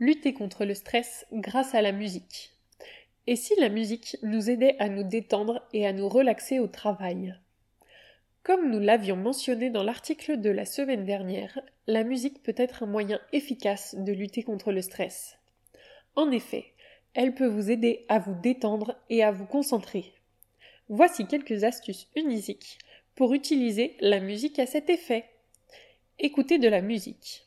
lutter contre le stress grâce à la musique. Et si la musique nous aidait à nous détendre et à nous relaxer au travail? Comme nous l'avions mentionné dans l'article de la semaine dernière, la musique peut être un moyen efficace de lutter contre le stress. En effet, elle peut vous aider à vous détendre et à vous concentrer. Voici quelques astuces unisiques pour utiliser la musique à cet effet. Écoutez de la musique.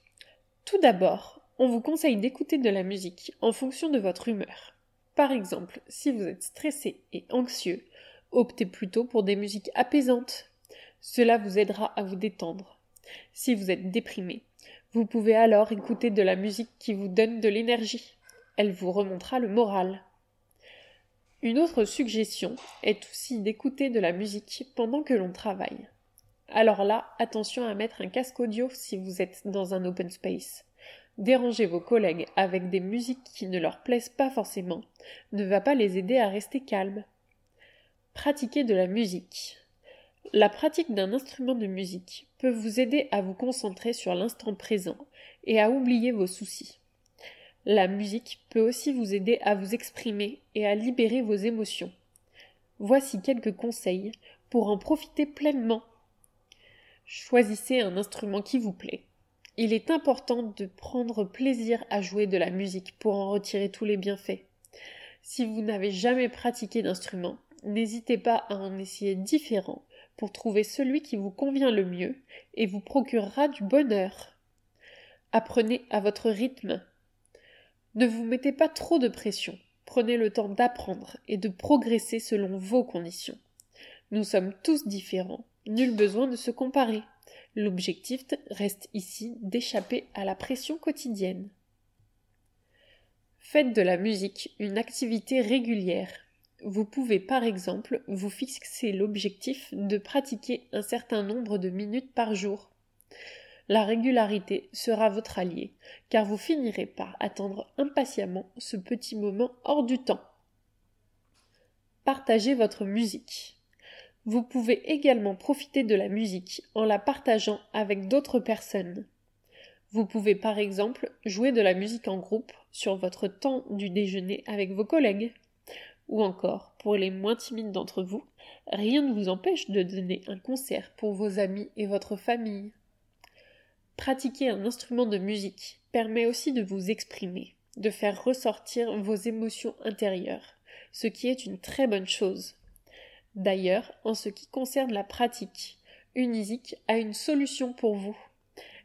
Tout d'abord, on vous conseille d'écouter de la musique en fonction de votre humeur. Par exemple, si vous êtes stressé et anxieux, optez plutôt pour des musiques apaisantes. Cela vous aidera à vous détendre. Si vous êtes déprimé, vous pouvez alors écouter de la musique qui vous donne de l'énergie. Elle vous remontera le moral. Une autre suggestion est aussi d'écouter de la musique pendant que l'on travaille. Alors là, attention à mettre un casque audio si vous êtes dans un open space. Déranger vos collègues avec des musiques qui ne leur plaisent pas forcément ne va pas les aider à rester calmes. Pratiquer de la musique. La pratique d'un instrument de musique peut vous aider à vous concentrer sur l'instant présent et à oublier vos soucis. La musique peut aussi vous aider à vous exprimer et à libérer vos émotions. Voici quelques conseils pour en profiter pleinement. Choisissez un instrument qui vous plaît. Il est important de prendre plaisir à jouer de la musique pour en retirer tous les bienfaits. Si vous n'avez jamais pratiqué d'instrument, n'hésitez pas à en essayer différents pour trouver celui qui vous convient le mieux et vous procurera du bonheur. Apprenez à votre rythme. Ne vous mettez pas trop de pression. Prenez le temps d'apprendre et de progresser selon vos conditions. Nous sommes tous différents. Nul besoin de se comparer. L'objectif reste ici d'échapper à la pression quotidienne. Faites de la musique une activité régulière. Vous pouvez par exemple vous fixer l'objectif de pratiquer un certain nombre de minutes par jour. La régularité sera votre allié, car vous finirez par attendre impatiemment ce petit moment hors du temps. Partagez votre musique. Vous pouvez également profiter de la musique en la partageant avec d'autres personnes. Vous pouvez par exemple jouer de la musique en groupe sur votre temps du déjeuner avec vos collègues. Ou encore, pour les moins timides d'entre vous, rien ne vous empêche de donner un concert pour vos amis et votre famille. Pratiquer un instrument de musique permet aussi de vous exprimer, de faire ressortir vos émotions intérieures, ce qui est une très bonne chose. D'ailleurs, en ce qui concerne la pratique, Unisic a une solution pour vous.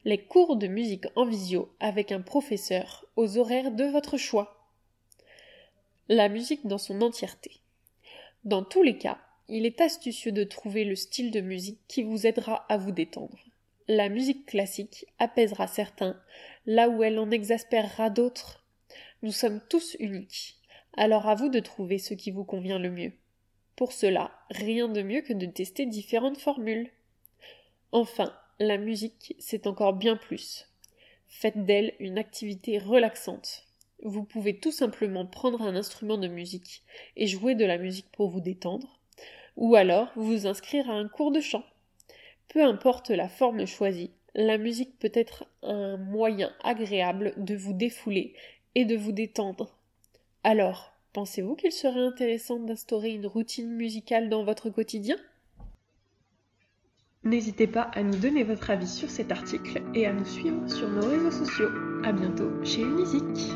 Les cours de musique en visio avec un professeur aux horaires de votre choix. La musique dans son entièreté. Dans tous les cas, il est astucieux de trouver le style de musique qui vous aidera à vous détendre. La musique classique apaisera certains, là où elle en exaspérera d'autres. Nous sommes tous uniques, alors à vous de trouver ce qui vous convient le mieux. Pour cela, rien de mieux que de tester différentes formules. Enfin, la musique, c'est encore bien plus. Faites d'elle une activité relaxante. Vous pouvez tout simplement prendre un instrument de musique et jouer de la musique pour vous détendre, ou alors vous inscrire à un cours de chant. Peu importe la forme choisie, la musique peut être un moyen agréable de vous défouler et de vous détendre. Alors, Pensez-vous qu'il serait intéressant d'instaurer une routine musicale dans votre quotidien? N'hésitez pas à nous donner votre avis sur cet article et à nous suivre sur nos réseaux sociaux. A bientôt chez Unisic.